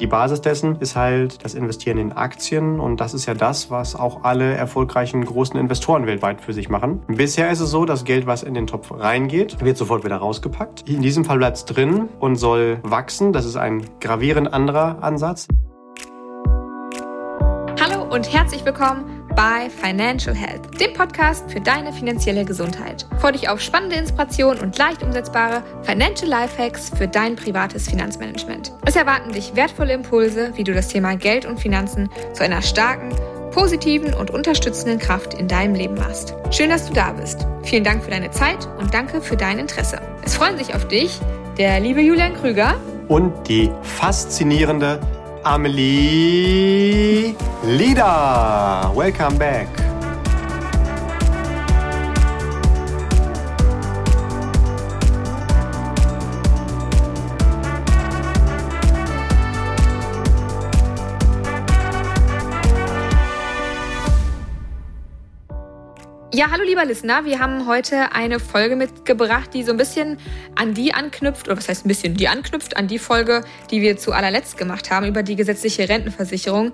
Die Basis dessen ist halt das Investieren in Aktien und das ist ja das, was auch alle erfolgreichen großen Investoren weltweit für sich machen. Bisher ist es so, das Geld, was in den Topf reingeht, wird sofort wieder rausgepackt. In diesem Fall bleibt es drin und soll wachsen. Das ist ein gravierend anderer Ansatz. Hallo und herzlich willkommen bei Financial Health, dem Podcast für deine finanzielle Gesundheit. Freue dich auf spannende Inspirationen und leicht umsetzbare Financial Lifehacks für dein privates Finanzmanagement. Es erwarten dich wertvolle Impulse, wie du das Thema Geld und Finanzen zu einer starken, positiven und unterstützenden Kraft in deinem Leben machst. Schön, dass du da bist. Vielen Dank für deine Zeit und danke für dein Interesse. Es freuen sich auf dich der liebe Julian Krüger und die faszinierende Amelie Lida. Welcome back. Ja, hallo lieber Listener, wir haben heute eine Folge mitgebracht, die so ein bisschen an die anknüpft, oder was heißt ein bisschen, die anknüpft an die Folge, die wir zu allerletzt gemacht haben über die gesetzliche Rentenversicherung.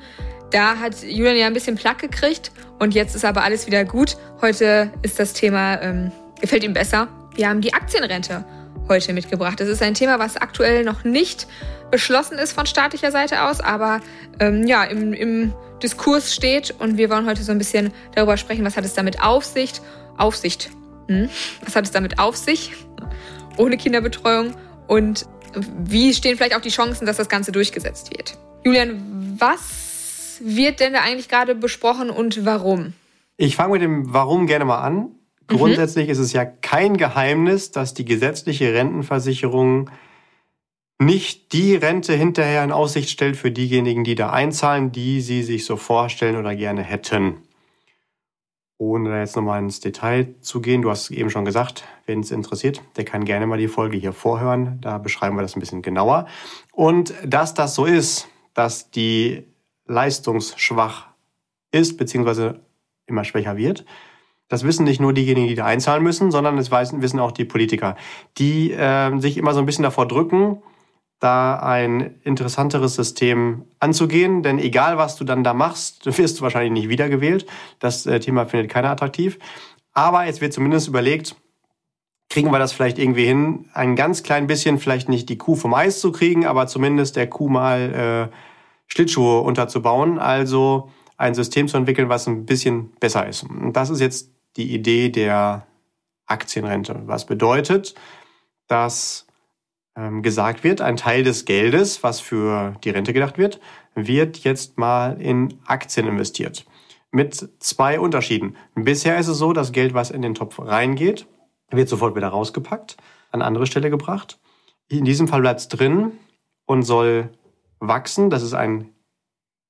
Da hat Julian ja ein bisschen Plack gekriegt und jetzt ist aber alles wieder gut. Heute ist das Thema, ähm, gefällt ihm besser. Wir haben die Aktienrente heute mitgebracht. Das ist ein Thema, was aktuell noch nicht beschlossen ist von staatlicher Seite aus, aber ähm, ja, im, im Diskurs steht und wir wollen heute so ein bisschen darüber sprechen, was hat es damit auf sich, Aufsicht, hm? was hat es damit auf sich, ohne Kinderbetreuung und wie stehen vielleicht auch die Chancen, dass das Ganze durchgesetzt wird. Julian, was wird denn da eigentlich gerade besprochen und warum? Ich fange mit dem Warum gerne mal an. Mhm. Grundsätzlich mhm. ist es ja kein Geheimnis, dass die gesetzliche Rentenversicherung nicht die Rente hinterher in Aussicht stellt für diejenigen, die da einzahlen, die sie sich so vorstellen oder gerne hätten. Ohne da jetzt nochmal ins Detail zu gehen, du hast eben schon gesagt, wen es interessiert, der kann gerne mal die Folge hier vorhören. Da beschreiben wir das ein bisschen genauer. Und dass das so ist, dass die leistungsschwach ist, beziehungsweise immer schwächer wird, das wissen nicht nur diejenigen, die da einzahlen müssen, sondern das wissen auch die Politiker, die äh, sich immer so ein bisschen davor drücken, da ein interessanteres System anzugehen. Denn egal, was du dann da machst, du wirst wahrscheinlich nicht wiedergewählt. Das äh, Thema findet keiner attraktiv. Aber jetzt wird zumindest überlegt, kriegen wir das vielleicht irgendwie hin, ein ganz klein bisschen, vielleicht nicht die Kuh vom Eis zu kriegen, aber zumindest der Kuh mal äh, Schlittschuhe unterzubauen. Also ein System zu entwickeln, was ein bisschen besser ist. Und das ist jetzt die Idee der Aktienrente. Was bedeutet, dass gesagt wird, ein Teil des Geldes, was für die Rente gedacht wird, wird jetzt mal in Aktien investiert. Mit zwei Unterschieden. Bisher ist es so, das Geld, was in den Topf reingeht, wird sofort wieder rausgepackt, an andere Stelle gebracht. In diesem Fall bleibt es drin und soll wachsen. Das ist ein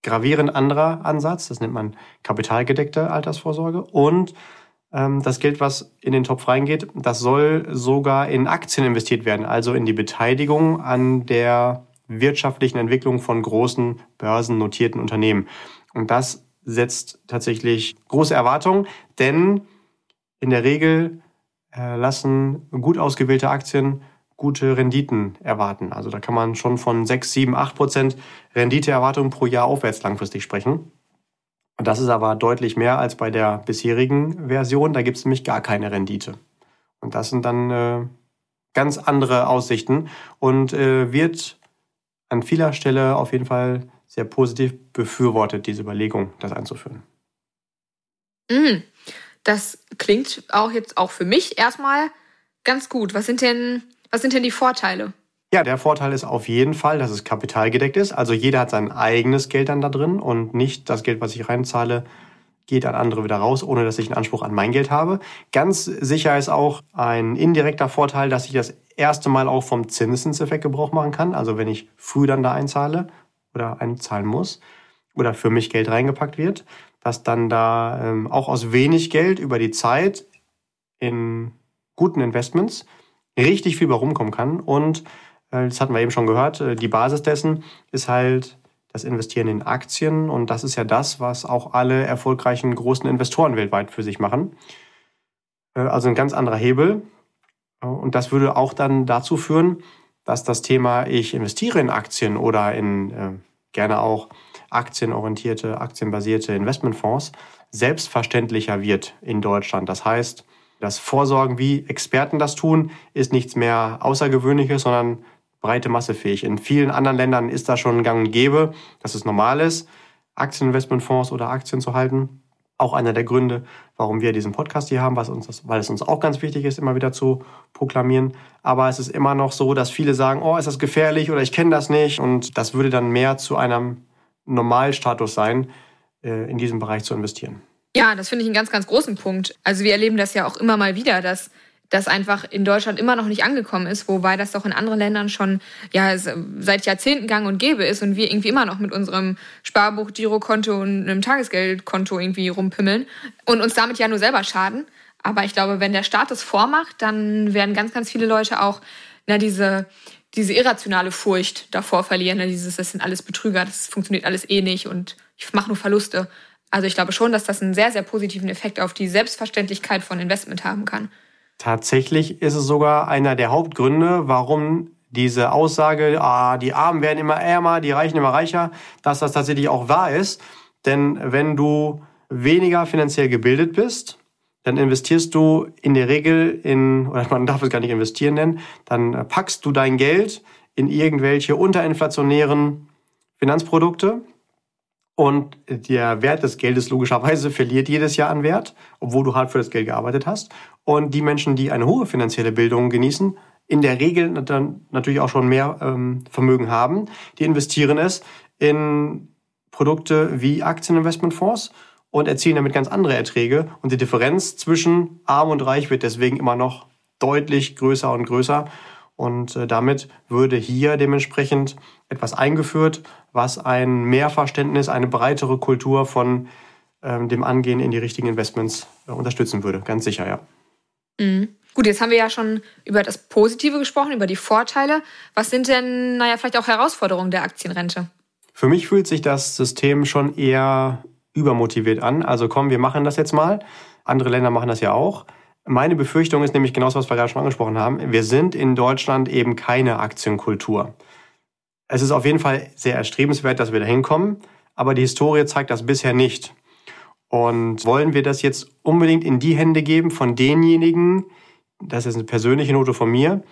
gravierend anderer Ansatz. Das nennt man kapitalgedeckte Altersvorsorge. Und ähm, das Geld, was in den Topf reingeht, das soll sogar in Aktien investiert werden, also in die Beteiligung an der wirtschaftlichen Entwicklung von großen börsennotierten Unternehmen. Und das setzt tatsächlich große Erwartungen, denn in der Regel äh, lassen gut ausgewählte Aktien gute Renditen erwarten. Also da kann man schon von 6, 7, 8 Prozent Renditeerwartung pro Jahr aufwärts langfristig sprechen. Und das ist aber deutlich mehr als bei der bisherigen Version. Da gibt es nämlich gar keine Rendite. Und das sind dann äh, ganz andere Aussichten und äh, wird an vieler Stelle auf jeden Fall sehr positiv befürwortet, diese Überlegung, das einzuführen. Mhm. Das klingt auch jetzt auch für mich erstmal ganz gut. Was sind denn, was sind denn die Vorteile? Ja, der Vorteil ist auf jeden Fall, dass es kapitalgedeckt ist. Also jeder hat sein eigenes Geld dann da drin und nicht das Geld, was ich reinzahle, geht an andere wieder raus, ohne dass ich einen Anspruch an mein Geld habe. Ganz sicher ist auch ein indirekter Vorteil, dass ich das erste Mal auch vom Zinseszinseffekt Gebrauch machen kann. Also wenn ich früh dann da einzahle oder einzahlen muss oder für mich Geld reingepackt wird, dass dann da ähm, auch aus wenig Geld über die Zeit in guten Investments richtig viel bei rumkommen kann und das hatten wir eben schon gehört. Äh, die Basis dessen ist halt das Investieren in Aktien. Und das ist ja das, was auch alle erfolgreichen großen Investoren weltweit für sich machen. Äh, also ein ganz anderer Hebel. Äh, und das würde auch dann dazu führen, dass das Thema, ich investiere in Aktien oder in äh, gerne auch aktienorientierte, aktienbasierte Investmentfonds, selbstverständlicher wird in Deutschland. Das heißt, das Vorsorgen, wie Experten das tun, ist nichts mehr Außergewöhnliches, sondern breite Masse fähig. In vielen anderen Ländern ist das schon gang und gäbe, dass es normal ist, Aktieninvestmentfonds oder Aktien zu halten. Auch einer der Gründe, warum wir diesen Podcast hier haben, uns, weil es uns auch ganz wichtig ist, immer wieder zu proklamieren. Aber es ist immer noch so, dass viele sagen, oh, ist das gefährlich oder ich kenne das nicht. Und das würde dann mehr zu einem Normalstatus sein, äh, in diesem Bereich zu investieren. Ja, das finde ich einen ganz, ganz großen Punkt. Also wir erleben das ja auch immer mal wieder, dass das einfach in Deutschland immer noch nicht angekommen ist, wobei das doch in anderen Ländern schon ja seit Jahrzehnten gang und gäbe ist und wir irgendwie immer noch mit unserem Sparbuch, Girokonto und einem Tagesgeldkonto irgendwie rumpimmeln und uns damit ja nur selber schaden. Aber ich glaube, wenn der Staat es vormacht, dann werden ganz, ganz viele Leute auch na, diese, diese irrationale Furcht davor verlieren. Na, dieses, das sind alles Betrüger, das funktioniert alles eh nicht und ich mache nur Verluste. Also ich glaube schon, dass das einen sehr, sehr positiven Effekt auf die Selbstverständlichkeit von Investment haben kann. Tatsächlich ist es sogar einer der Hauptgründe, warum diese Aussage, ah, die Armen werden immer ärmer, die Reichen immer reicher, dass das tatsächlich auch wahr ist. Denn wenn du weniger finanziell gebildet bist, dann investierst du in der Regel in, oder man darf es gar nicht investieren nennen, dann packst du dein Geld in irgendwelche unterinflationären Finanzprodukte und der Wert des Geldes logischerweise verliert jedes Jahr an Wert, obwohl du hart für das Geld gearbeitet hast. Und die Menschen, die eine hohe finanzielle Bildung genießen, in der Regel dann natürlich auch schon mehr ähm, Vermögen haben, die investieren es in Produkte wie Aktieninvestmentfonds und erzielen damit ganz andere Erträge. Und die Differenz zwischen arm und reich wird deswegen immer noch deutlich größer und größer. Und äh, damit würde hier dementsprechend etwas eingeführt, was ein Mehrverständnis, eine breitere Kultur von ähm, dem Angehen in die richtigen Investments äh, unterstützen würde. Ganz sicher, ja. Mhm. Gut, jetzt haben wir ja schon über das Positive gesprochen, über die Vorteile. Was sind denn, naja, vielleicht auch Herausforderungen der Aktienrente? Für mich fühlt sich das System schon eher übermotiviert an. Also komm, wir machen das jetzt mal. Andere Länder machen das ja auch. Meine Befürchtung ist nämlich genau das, was wir gerade schon angesprochen haben. Wir sind in Deutschland eben keine Aktienkultur. Es ist auf jeden Fall sehr erstrebenswert, dass wir da hinkommen, aber die Historie zeigt das bisher nicht. Und wollen wir das jetzt unbedingt in die Hände geben von denjenigen, das ist eine persönliche Note von mir,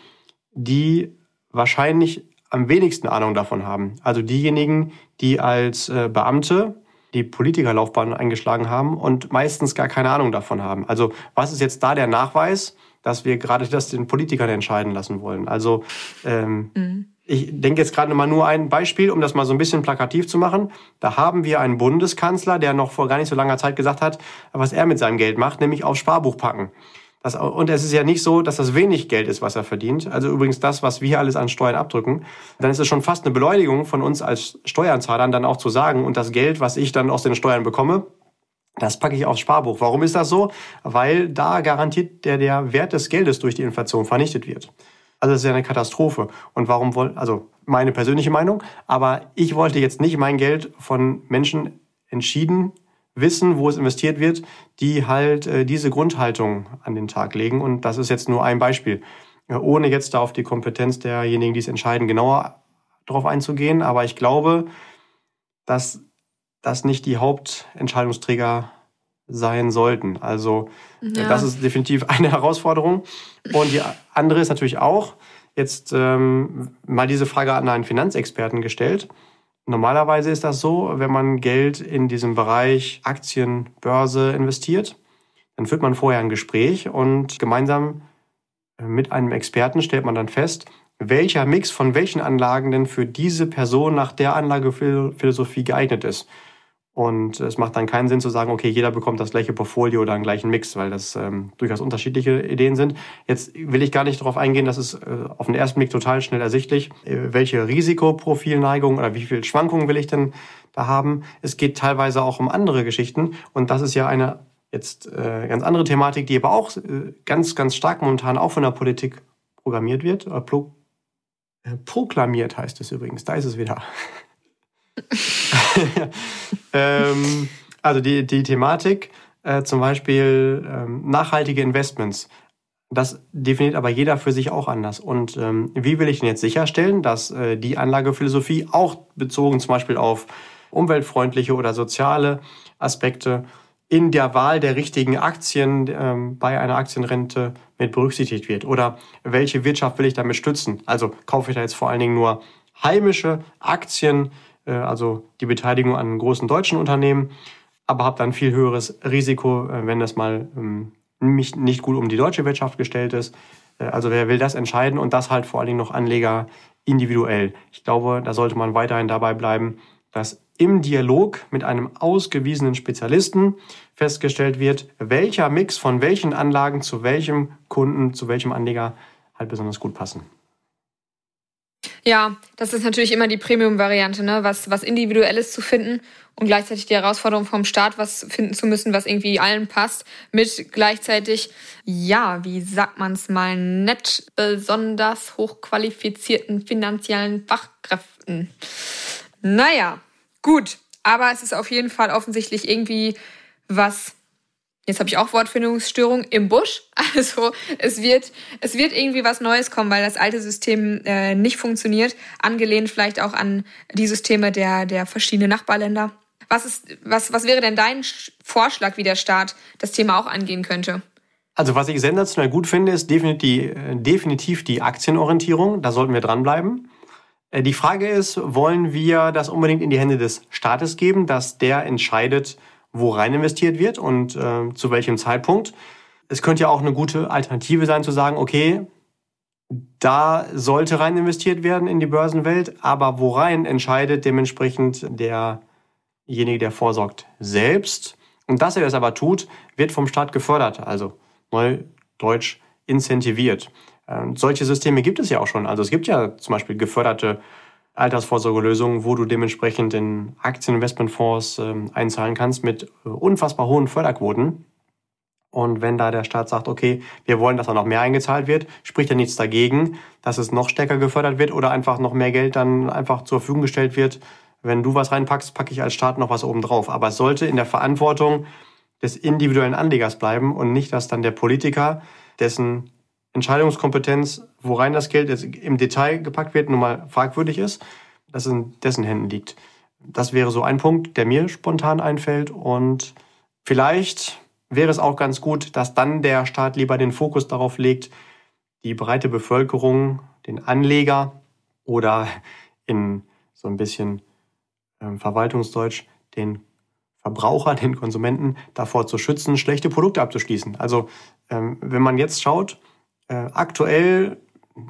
die wahrscheinlich am wenigsten Ahnung davon haben. Also diejenigen, die als äh, Beamte die Politikerlaufbahn eingeschlagen haben und meistens gar keine Ahnung davon haben. Also was ist jetzt da der Nachweis, dass wir gerade das den Politikern entscheiden lassen wollen? Also ähm, mhm ich denke jetzt gerade mal nur ein Beispiel, um das mal so ein bisschen plakativ zu machen. Da haben wir einen Bundeskanzler, der noch vor gar nicht so langer Zeit gesagt hat, was er mit seinem Geld macht, nämlich aufs Sparbuch packen. Das, und es ist ja nicht so, dass das wenig Geld ist, was er verdient. Also übrigens das, was wir alles an Steuern abdrücken. Dann ist es schon fast eine Beleidigung von uns als Steuerzahlern dann auch zu sagen, und das Geld, was ich dann aus den Steuern bekomme, das packe ich aufs Sparbuch. Warum ist das so? Weil da garantiert der, der Wert des Geldes durch die Inflation vernichtet wird. Also das ist ja eine Katastrophe. Und warum wollen, also meine persönliche Meinung, aber ich wollte jetzt nicht mein Geld von Menschen entschieden wissen, wo es investiert wird, die halt äh, diese Grundhaltung an den Tag legen. Und das ist jetzt nur ein Beispiel. Äh, ohne jetzt da auf die Kompetenz derjenigen, die es entscheiden, genauer darauf einzugehen. Aber ich glaube, dass das nicht die Hauptentscheidungsträger sein sollten. Also ja. das ist definitiv eine Herausforderung. Und die andere ist natürlich auch, jetzt ähm, mal diese Frage an einen Finanzexperten gestellt. Normalerweise ist das so, wenn man Geld in diesem Bereich Aktien, Börse investiert, dann führt man vorher ein Gespräch und gemeinsam äh, mit einem Experten stellt man dann fest, welcher Mix von welchen Anlagen denn für diese Person nach der Anlagephilosophie geeignet ist. Und es macht dann keinen Sinn zu sagen, okay, jeder bekommt das gleiche Portfolio oder einen gleichen Mix, weil das ähm, durchaus unterschiedliche Ideen sind. Jetzt will ich gar nicht darauf eingehen, das ist äh, auf den ersten Blick total schnell ersichtlich, äh, welche Risikoprofilneigung oder wie viel Schwankungen will ich denn da haben. Es geht teilweise auch um andere Geschichten und das ist ja eine jetzt äh, ganz andere Thematik, die aber auch äh, ganz, ganz stark momentan auch von der Politik programmiert wird. Äh, pro, äh, proklamiert heißt es übrigens, da ist es wieder. ähm, also die, die Thematik, äh, zum Beispiel ähm, nachhaltige Investments. Das definiert aber jeder für sich auch anders. Und ähm, wie will ich denn jetzt sicherstellen, dass äh, die Anlagephilosophie auch bezogen zum Beispiel auf umweltfreundliche oder soziale Aspekte in der Wahl der richtigen Aktien ähm, bei einer Aktienrente mit berücksichtigt wird? Oder welche Wirtschaft will ich damit stützen? Also kaufe ich da jetzt vor allen Dingen nur heimische Aktien, also die Beteiligung an großen deutschen Unternehmen, aber habe dann viel höheres Risiko, äh, wenn das mal ähm, nicht, nicht gut um die deutsche Wirtschaft gestellt ist. Äh, also wer will das entscheiden und das halt vor allen Dingen noch Anleger individuell. Ich glaube, da sollte man weiterhin dabei bleiben, dass im Dialog mit einem ausgewiesenen Spezialisten festgestellt wird, welcher Mix von welchen Anlagen zu welchem Kunden, zu welchem Anleger halt besonders gut passen. Ja, das ist natürlich immer die Premium-Variante, ne? was, was Individuelles zu finden und gleichzeitig die Herausforderung vom Staat, was finden zu müssen, was irgendwie allen passt, mit gleichzeitig, ja, wie sagt man es mal nett, besonders hochqualifizierten finanziellen Fachkräften. Naja, gut. Aber es ist auf jeden Fall offensichtlich irgendwie was Jetzt habe ich auch Wortfindungsstörung im Busch. Also es wird, es wird irgendwie was Neues kommen, weil das alte System äh, nicht funktioniert. Angelehnt vielleicht auch an die Systeme der, der verschiedenen Nachbarländer. Was, ist, was, was wäre denn dein Vorschlag, wie der Staat das Thema auch angehen könnte? Also was ich sensationell gut finde, ist definitiv die, äh, definitiv die Aktienorientierung. Da sollten wir dranbleiben. Äh, die Frage ist, wollen wir das unbedingt in die Hände des Staates geben, dass der entscheidet, wo rein investiert wird und äh, zu welchem Zeitpunkt. Es könnte ja auch eine gute Alternative sein zu sagen, okay, da sollte rein investiert werden in die Börsenwelt, aber wo rein entscheidet dementsprechend derjenige, der vorsorgt, selbst. Und dass er das aber tut, wird vom Staat gefördert, also neudeutsch incentiviert. Ähm, solche Systeme gibt es ja auch schon. Also es gibt ja zum Beispiel geförderte Altersvorsorgelösungen, wo du dementsprechend in Aktieninvestmentfonds ähm, einzahlen kannst mit äh, unfassbar hohen Förderquoten. Und wenn da der Staat sagt, okay, wir wollen, dass da noch mehr eingezahlt wird, spricht ja nichts dagegen, dass es noch stärker gefördert wird oder einfach noch mehr Geld dann einfach zur Verfügung gestellt wird. Wenn du was reinpackst, packe ich als Staat noch was oben drauf. Aber es sollte in der Verantwortung des individuellen Anlegers bleiben und nicht, dass dann der Politiker, dessen Entscheidungskompetenz, worein das Geld im Detail gepackt wird, nun mal fragwürdig ist, dass es in dessen Händen liegt. Das wäre so ein Punkt, der mir spontan einfällt. Und vielleicht wäre es auch ganz gut, dass dann der Staat lieber den Fokus darauf legt, die breite Bevölkerung, den Anleger oder in so ein bisschen ähm, Verwaltungsdeutsch den Verbraucher, den Konsumenten davor zu schützen, schlechte Produkte abzuschließen. Also ähm, wenn man jetzt schaut, äh, aktuell,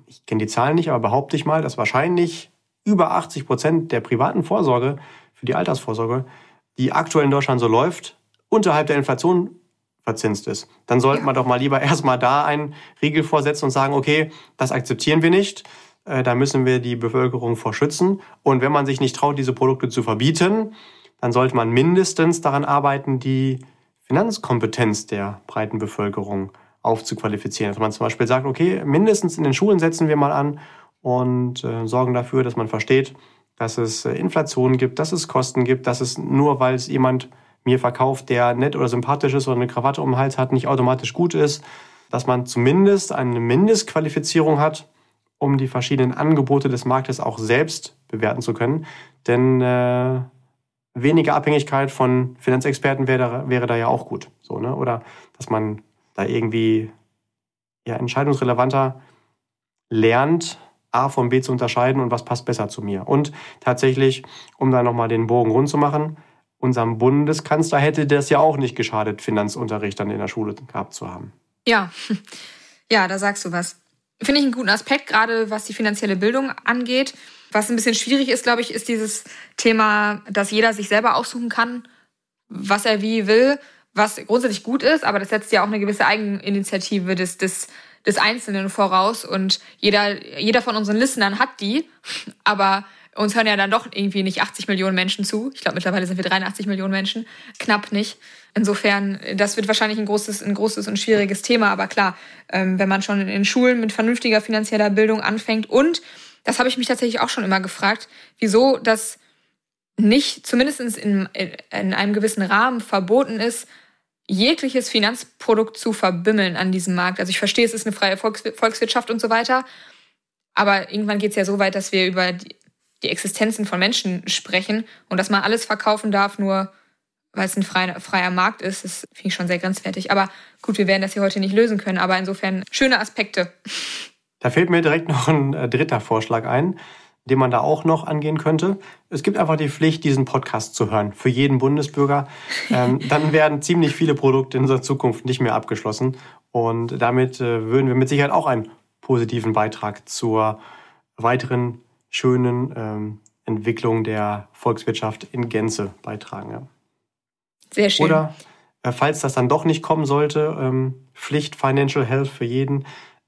ich kenne die Zahlen nicht, aber behaupte ich mal, dass wahrscheinlich über 80 Prozent der privaten Vorsorge für die Altersvorsorge, die aktuell in Deutschland so läuft, unterhalb der Inflation verzinst ist. Dann sollte ja. man doch mal lieber erstmal da einen Riegel vorsetzen und sagen, okay, das akzeptieren wir nicht. Äh, da müssen wir die Bevölkerung vor schützen. Und wenn man sich nicht traut, diese Produkte zu verbieten, dann sollte man mindestens daran arbeiten, die Finanzkompetenz der breiten Bevölkerung aufzuqualifizieren. Dass man zum Beispiel sagt, okay, mindestens in den Schulen setzen wir mal an und äh, sorgen dafür, dass man versteht, dass es äh, Inflation gibt, dass es Kosten gibt, dass es nur, weil es jemand mir verkauft, der nett oder sympathisch ist oder eine Krawatte um den Hals hat, nicht automatisch gut ist, dass man zumindest eine Mindestqualifizierung hat, um die verschiedenen Angebote des Marktes auch selbst bewerten zu können. Denn äh, weniger Abhängigkeit von Finanzexperten wäre, wäre da ja auch gut. So, ne? Oder dass man da irgendwie ja, entscheidungsrelevanter lernt, A von B zu unterscheiden und was passt besser zu mir. Und tatsächlich, um da nochmal den Bogen rund zu machen, unserem Bundeskanzler hätte das ja auch nicht geschadet, Finanzunterricht dann in der Schule gehabt zu haben. Ja, ja, da sagst du was. Finde ich einen guten Aspekt, gerade was die finanzielle Bildung angeht. Was ein bisschen schwierig ist, glaube ich, ist dieses Thema, dass jeder sich selber aussuchen kann, was er wie will was grundsätzlich gut ist, aber das setzt ja auch eine gewisse Eigeninitiative des, des, des Einzelnen voraus und jeder, jeder von unseren Listenern hat die, aber uns hören ja dann doch irgendwie nicht 80 Millionen Menschen zu. Ich glaube, mittlerweile sind wir 83 Millionen Menschen. Knapp nicht. Insofern, das wird wahrscheinlich ein großes, ein großes und schwieriges Thema. Aber klar, ähm, wenn man schon in Schulen mit vernünftiger finanzieller Bildung anfängt und, das habe ich mich tatsächlich auch schon immer gefragt, wieso das nicht zumindest in, in einem gewissen Rahmen verboten ist, jegliches Finanzprodukt zu verbimmeln an diesem Markt. Also ich verstehe, es ist eine freie Volkswirtschaft und so weiter, aber irgendwann geht es ja so weit, dass wir über die, die Existenzen von Menschen sprechen und dass man alles verkaufen darf, nur weil es ein freier, freier Markt ist, das finde ich schon sehr grenzwertig. Aber gut, wir werden das hier heute nicht lösen können, aber insofern schöne Aspekte. Da fällt mir direkt noch ein äh, dritter Vorschlag ein, den man da auch noch angehen könnte. Es gibt einfach die Pflicht, diesen Podcast zu hören, für jeden Bundesbürger. Ähm, dann werden ziemlich viele Produkte in unserer Zukunft nicht mehr abgeschlossen. Und damit äh, würden wir mit Sicherheit auch einen positiven Beitrag zur weiteren schönen ähm, Entwicklung der Volkswirtschaft in Gänze beitragen. Ja. Sehr schön. Oder äh, falls das dann doch nicht kommen sollte, ähm, Pflicht Financial Health für jeden,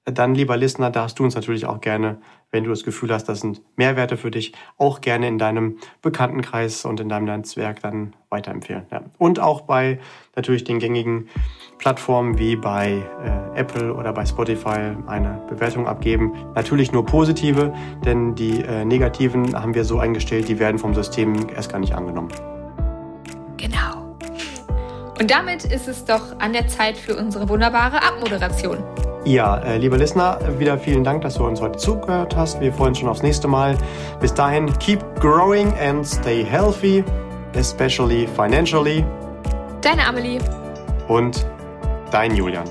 dann lieber Listener, darfst du uns natürlich auch gerne, wenn du das Gefühl hast, das sind Mehrwerte für dich, auch gerne in deinem Bekanntenkreis und in deinem Netzwerk dann weiterempfehlen. Ja. Und auch bei natürlich den gängigen Plattformen wie bei äh, Apple oder bei Spotify eine Bewertung abgeben. Natürlich nur positive, denn die äh, negativen haben wir so eingestellt, die werden vom System erst gar nicht angenommen. Genau. Und damit ist es doch an der Zeit für unsere wunderbare Abmoderation. Ja, äh, lieber Listener, wieder vielen Dank, dass du uns heute zugehört hast. Wir freuen uns schon aufs nächste Mal. Bis dahin, keep growing and stay healthy, especially financially. Deine Amelie. Und dein Julian.